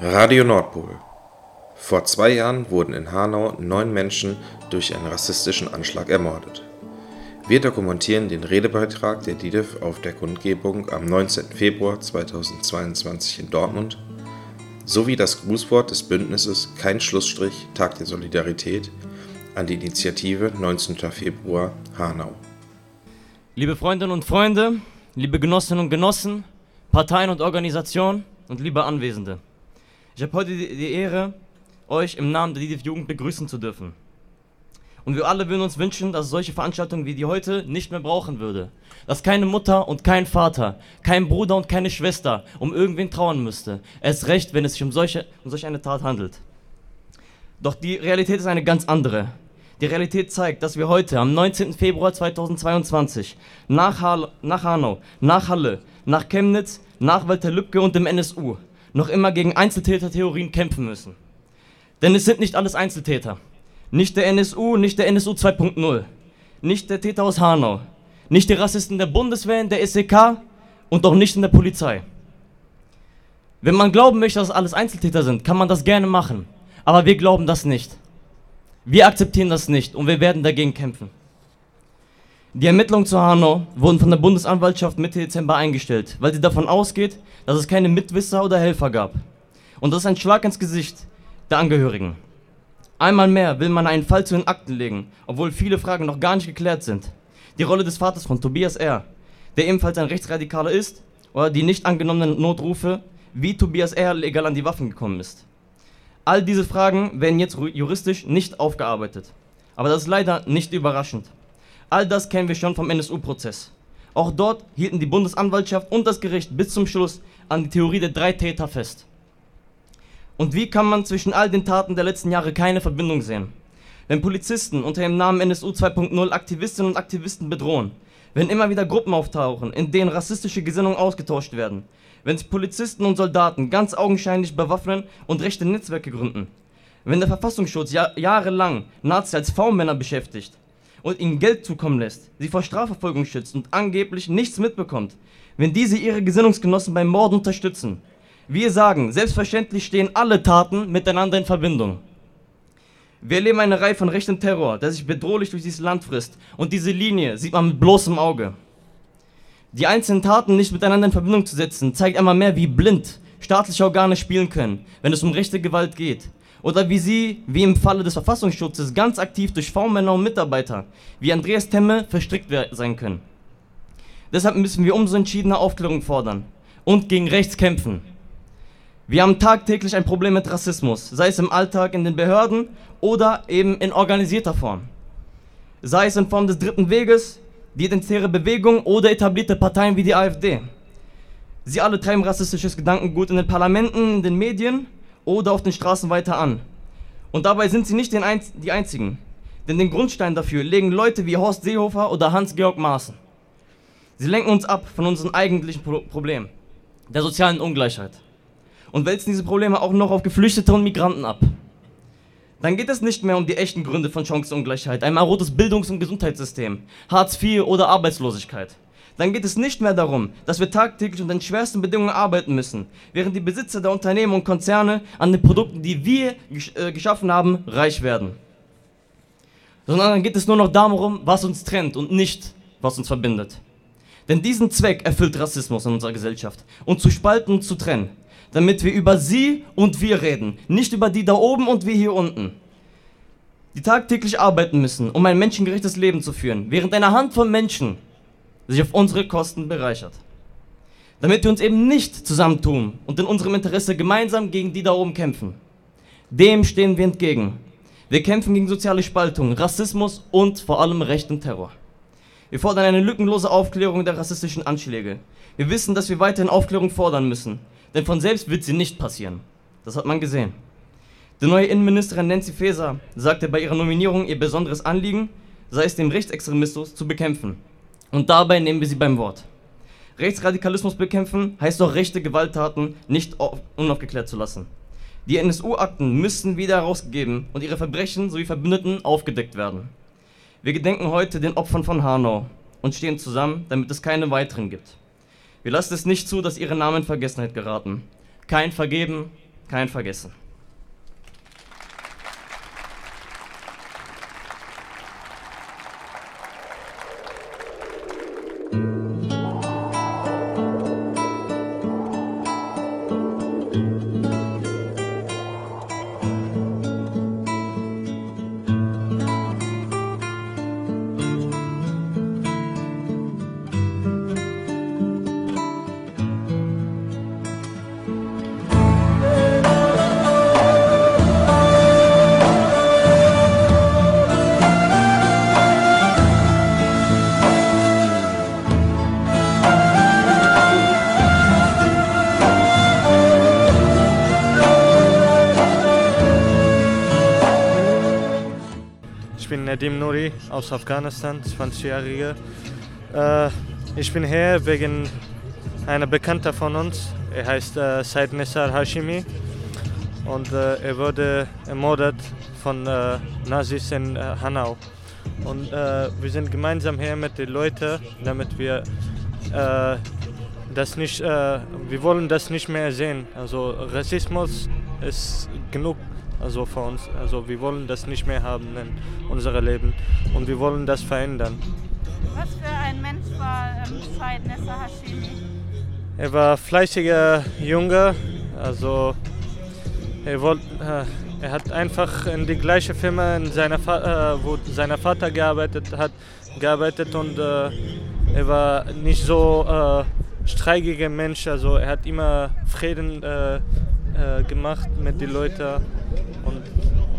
Radio Nordpol. Vor zwei Jahren wurden in Hanau neun Menschen durch einen rassistischen Anschlag ermordet. Wir dokumentieren den Redebeitrag der DIDIF auf der Kundgebung am 19. Februar 2022 in Dortmund sowie das Grußwort des Bündnisses Kein Schlussstrich Tag der Solidarität an die Initiative 19. Februar Hanau. Liebe Freundinnen und Freunde, liebe Genossinnen und Genossen, Parteien und Organisationen und liebe Anwesende. Ich habe heute die, die Ehre, euch im Namen der DDF Jugend begrüßen zu dürfen. Und wir alle würden uns wünschen, dass es solche Veranstaltungen wie die heute nicht mehr brauchen würde. Dass keine Mutter und kein Vater, kein Bruder und keine Schwester um irgendwen trauern müsste. Erst recht, wenn es sich um solche, um solch eine Tat handelt. Doch die Realität ist eine ganz andere. Die Realität zeigt, dass wir heute am 19. Februar 2022 nach, ha nach Hanau, nach Halle, nach Chemnitz, nach Walter Lübcke und dem NSU noch immer gegen Einzeltätertheorien kämpfen müssen. Denn es sind nicht alles Einzeltäter. Nicht der NSU, nicht der NSU 2.0, nicht der Täter aus Hanau, nicht die Rassisten der Bundeswehr, der SEK und auch nicht in der Polizei. Wenn man glauben möchte, dass alles Einzeltäter sind, kann man das gerne machen. Aber wir glauben das nicht. Wir akzeptieren das nicht und wir werden dagegen kämpfen. Die Ermittlungen zu Hanau wurden von der Bundesanwaltschaft Mitte Dezember eingestellt, weil sie davon ausgeht, dass es keine Mitwisser oder Helfer gab. Und das ist ein Schlag ins Gesicht der Angehörigen. Einmal mehr will man einen Fall zu den Akten legen, obwohl viele Fragen noch gar nicht geklärt sind. Die Rolle des Vaters von Tobias R., der ebenfalls ein Rechtsradikaler ist, oder die nicht angenommenen Notrufe, wie Tobias R. legal an die Waffen gekommen ist. All diese Fragen werden jetzt juristisch nicht aufgearbeitet. Aber das ist leider nicht überraschend. All das kennen wir schon vom NSU-Prozess. Auch dort hielten die Bundesanwaltschaft und das Gericht bis zum Schluss an die Theorie der drei Täter fest. Und wie kann man zwischen all den Taten der letzten Jahre keine Verbindung sehen? Wenn Polizisten unter dem Namen NSU 2.0 Aktivistinnen und Aktivisten bedrohen, wenn immer wieder Gruppen auftauchen, in denen rassistische Gesinnungen ausgetauscht werden, wenn Polizisten und Soldaten ganz augenscheinlich bewaffnen und rechte Netzwerke gründen, wenn der Verfassungsschutz jahr jahrelang Nazis als V-Männer beschäftigt, und ihnen Geld zukommen lässt, sie vor Strafverfolgung schützt und angeblich nichts mitbekommt, wenn diese ihre Gesinnungsgenossen beim Mord unterstützen. Wir sagen, selbstverständlich stehen alle Taten miteinander in Verbindung. Wir erleben eine Reihe von rechtem Terror, der sich bedrohlich durch dieses Land frisst. Und diese Linie sieht man mit bloßem Auge. Die einzelnen Taten nicht miteinander in Verbindung zu setzen, zeigt einmal mehr, wie blind staatliche Organe spielen können, wenn es um rechte Gewalt geht oder wie sie, wie im Falle des Verfassungsschutzes, ganz aktiv durch V-Männer und Mitarbeiter wie Andreas Temme verstrickt sein können. Deshalb müssen wir umso entschiedener Aufklärung fordern und gegen rechts kämpfen. Wir haben tagtäglich ein Problem mit Rassismus, sei es im Alltag in den Behörden oder eben in organisierter Form. Sei es in Form des dritten Weges, die identitäre Bewegung oder etablierte Parteien wie die AfD. Sie alle treiben rassistisches Gedankengut in den Parlamenten, in den Medien oder auf den Straßen weiter an. Und dabei sind sie nicht Einz die Einzigen, denn den Grundstein dafür legen Leute wie Horst Seehofer oder Hans-Georg Maaßen. Sie lenken uns ab von unserem eigentlichen Pro Problem, der sozialen Ungleichheit, und wälzen diese Probleme auch noch auf Geflüchtete und Migranten ab. Dann geht es nicht mehr um die echten Gründe von Chancenungleichheit, ein marodes Bildungs- und Gesundheitssystem, Hartz IV oder Arbeitslosigkeit dann geht es nicht mehr darum, dass wir tagtäglich unter den schwersten Bedingungen arbeiten müssen, während die Besitzer der Unternehmen und Konzerne an den Produkten, die wir äh, geschaffen haben, reich werden. Sondern dann geht es nur noch darum, was uns trennt und nicht, was uns verbindet. Denn diesen Zweck erfüllt Rassismus in unserer Gesellschaft. Und zu spalten und zu trennen. Damit wir über sie und wir reden. Nicht über die da oben und wir hier unten. Die tagtäglich arbeiten müssen, um ein menschengerechtes Leben zu führen. Während eine Handvoll Menschen sich auf unsere Kosten bereichert. Damit wir uns eben nicht zusammentun und in unserem Interesse gemeinsam gegen die da oben kämpfen. Dem stehen wir entgegen. Wir kämpfen gegen soziale Spaltung, Rassismus und vor allem rechten Terror. Wir fordern eine lückenlose Aufklärung der rassistischen Anschläge. Wir wissen, dass wir weiterhin Aufklärung fordern müssen, denn von selbst wird sie nicht passieren. Das hat man gesehen. Die neue Innenministerin Nancy Faeser sagte bei ihrer Nominierung, ihr besonderes Anliegen sei es, den Rechtsextremismus zu bekämpfen. Und dabei nehmen wir sie beim Wort. Rechtsradikalismus bekämpfen heißt auch rechte Gewalttaten nicht unaufgeklärt zu lassen. Die NSU-Akten müssen wieder herausgegeben und ihre Verbrechen sowie Verbündeten aufgedeckt werden. Wir gedenken heute den Opfern von Hanau und stehen zusammen, damit es keine weiteren gibt. Wir lassen es nicht zu, dass ihre Namen in Vergessenheit geraten. Kein Vergeben, kein Vergessen. Nadim Nouri aus Afghanistan, 20-Jähriger. Äh, ich bin hier wegen einer Bekannter von uns. Er heißt äh, Said Nessar Hashimi und äh, er wurde ermordet von äh, Nazis in äh, Hanau. Und äh, wir sind gemeinsam hier mit den Leuten, damit wir äh, das nicht, wir wollen das nicht mehr sehen. Also Rassismus ist genug also für uns. Also wir wollen das nicht mehr haben in unserem Leben und wir wollen das verändern. Was für ein Mensch war ähm, Said Nessa Hashimi? Er war fleißiger Junge, also er, wollt, äh, er hat einfach in die gleiche Firma, in seiner äh, wo sein Vater gearbeitet hat, gearbeitet und äh, er war nicht so äh, streikiger Mensch, also er hat immer Frieden äh, gemacht mit den Leuten und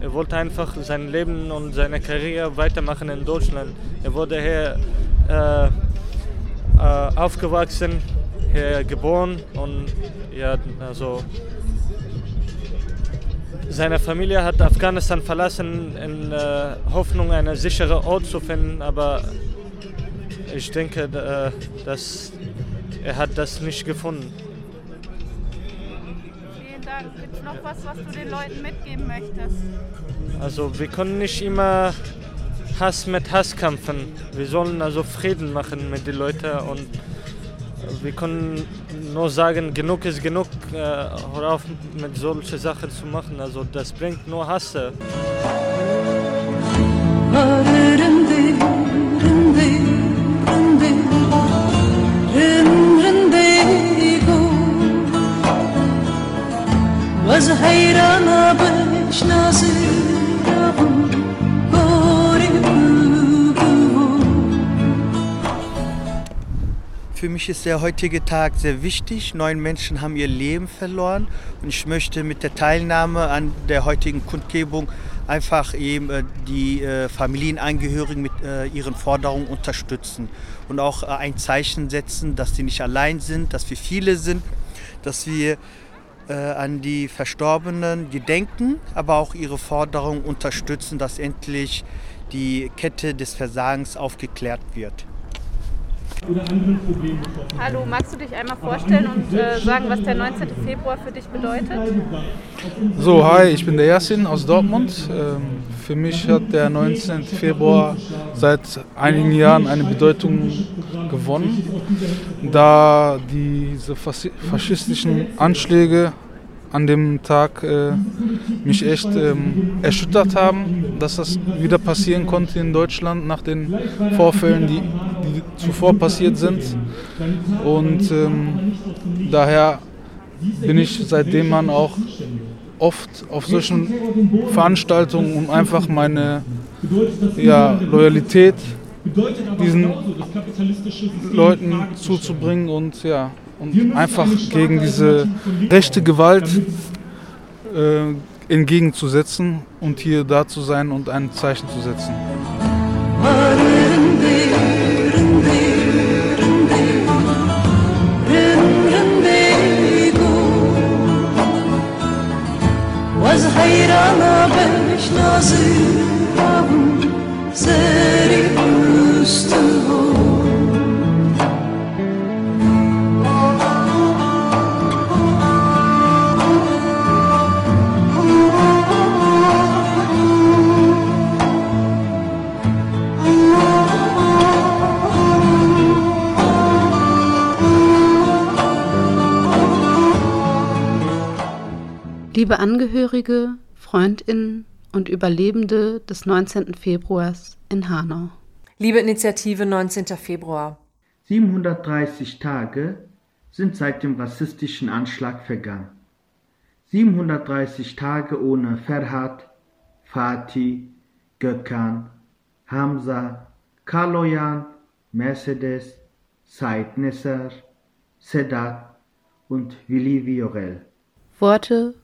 er wollte einfach sein Leben und seine Karriere weitermachen in Deutschland. Er wurde hier äh, äh, aufgewachsen, hier geboren und ja, also seine Familie hat Afghanistan verlassen in äh, Hoffnung, einen sicheren Ort zu finden, aber ich denke, äh, dass er hat das nicht gefunden. Gibt es noch was, was du den Leuten mitgeben möchtest? Also wir können nicht immer Hass mit Hass kämpfen. Wir sollen also Frieden machen mit den Leuten und wir können nur sagen, genug ist genug, äh, hör auf mit solchen Sachen zu machen. Also das bringt nur Hasse. Für mich ist der heutige Tag sehr wichtig. Neun Menschen haben ihr Leben verloren und ich möchte mit der Teilnahme an der heutigen Kundgebung einfach eben äh, die äh, Familienangehörigen mit äh, ihren Forderungen unterstützen und auch ein Zeichen setzen, dass sie nicht allein sind, dass wir viele sind, dass wir an die Verstorbenen gedenken, aber auch ihre Forderungen unterstützen, dass endlich die Kette des Versagens aufgeklärt wird. Hallo, magst du dich einmal vorstellen und äh, sagen, was der 19. Februar für dich bedeutet? So, hi, ich bin der Yassin aus Dortmund. Ähm, für mich hat der 19. Februar seit einigen Jahren eine Bedeutung gewonnen, da diese fas- faschistischen Anschläge an dem Tag äh, mich echt ähm, erschüttert haben, dass das wieder passieren konnte in Deutschland nach den Vorfällen, die, die zuvor passiert sind. Und ähm, daher bin ich seitdem man auch oft auf solchen Veranstaltungen, um einfach meine ja, Loyalität diesen Leuten zuzubringen und ja und einfach gegen diese rechte Gewalt äh, entgegenzusetzen und hier da zu sein und ein Zeichen zu setzen. از حیرana bin ich seri üstü Liebe Angehörige, Freundinnen und Überlebende des 19. Februars in Hanau. Liebe Initiative 19. Februar. 730 Tage sind seit dem rassistischen Anschlag vergangen. 730 Tage ohne Ferhat, Fatih, Gökhan, Hamza, Kaloyan, Mercedes, Said Nesser, Sedat und Willi Viorel. Worte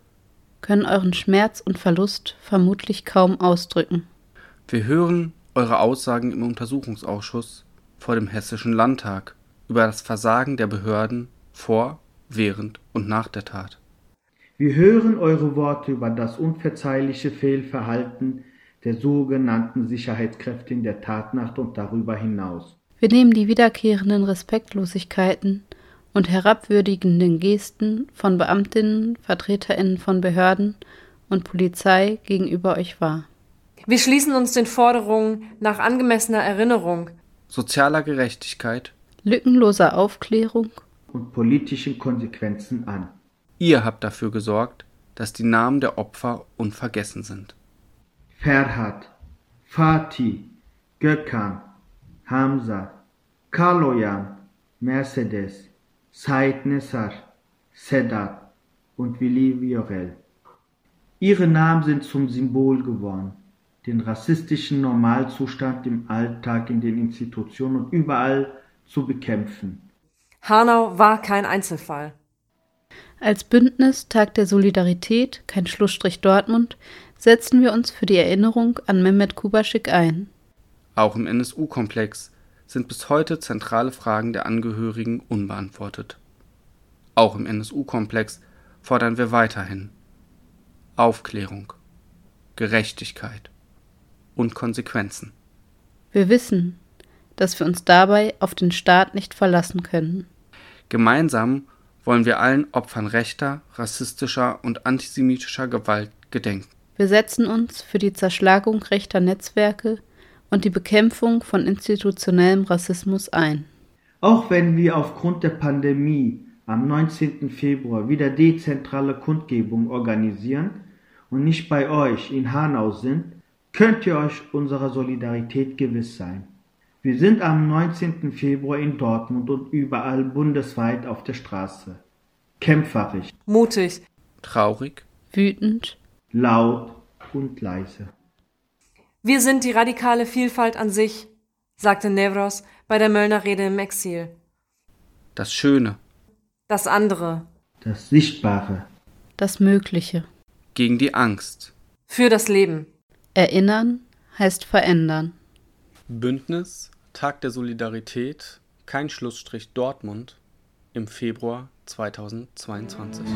können euren Schmerz und Verlust vermutlich kaum ausdrücken. Wir hören eure Aussagen im Untersuchungsausschuss vor dem Hessischen Landtag über das Versagen der Behörden vor, während und nach der Tat. Wir hören eure Worte über das unverzeihliche Fehlverhalten der sogenannten Sicherheitskräfte in der Tatnacht und darüber hinaus. Wir nehmen die wiederkehrenden Respektlosigkeiten und herabwürdigenden Gesten von Beamtinnen, Vertreterinnen von Behörden und Polizei gegenüber euch wahr. Wir schließen uns den Forderungen nach angemessener Erinnerung, sozialer Gerechtigkeit, lückenloser Aufklärung und politischen Konsequenzen an. Ihr habt dafür gesorgt, dass die Namen der Opfer unvergessen sind. Ferhat, Fatih, Gökhan, Hamza, Kaloyan, Mercedes, Said Nessar, Sedat und Willi Viorel. Ihre Namen sind zum Symbol geworden, den rassistischen Normalzustand im Alltag in den Institutionen und überall zu bekämpfen. Hanau war kein Einzelfall. Als Bündnis Tag der Solidarität, kein Schlussstrich Dortmund, setzen wir uns für die Erinnerung an Mehmet Kubaschik ein. Auch im NSU-Komplex sind bis heute zentrale Fragen der Angehörigen unbeantwortet. Auch im NSU-Komplex fordern wir weiterhin Aufklärung, Gerechtigkeit und Konsequenzen. Wir wissen, dass wir uns dabei auf den Staat nicht verlassen können. Gemeinsam wollen wir allen Opfern rechter, rassistischer und antisemitischer Gewalt gedenken. Wir setzen uns für die Zerschlagung rechter Netzwerke und die Bekämpfung von institutionellem Rassismus ein. Auch wenn wir aufgrund der Pandemie am 19. Februar wieder dezentrale Kundgebung organisieren und nicht bei euch in Hanau sind, könnt ihr euch unserer Solidarität gewiss sein. Wir sind am 19. Februar in Dortmund und überall bundesweit auf der Straße. Kämpferisch, mutig, traurig, wütend, laut und leise. Wir sind die radikale Vielfalt an sich, sagte Nevros bei der Möllner Rede im Exil. Das Schöne, das andere, das Sichtbare, das Mögliche. Gegen die Angst. Für das Leben. Erinnern heißt verändern. Bündnis Tag der Solidarität, kein Schlussstrich Dortmund im Februar 2022.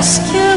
Gracias.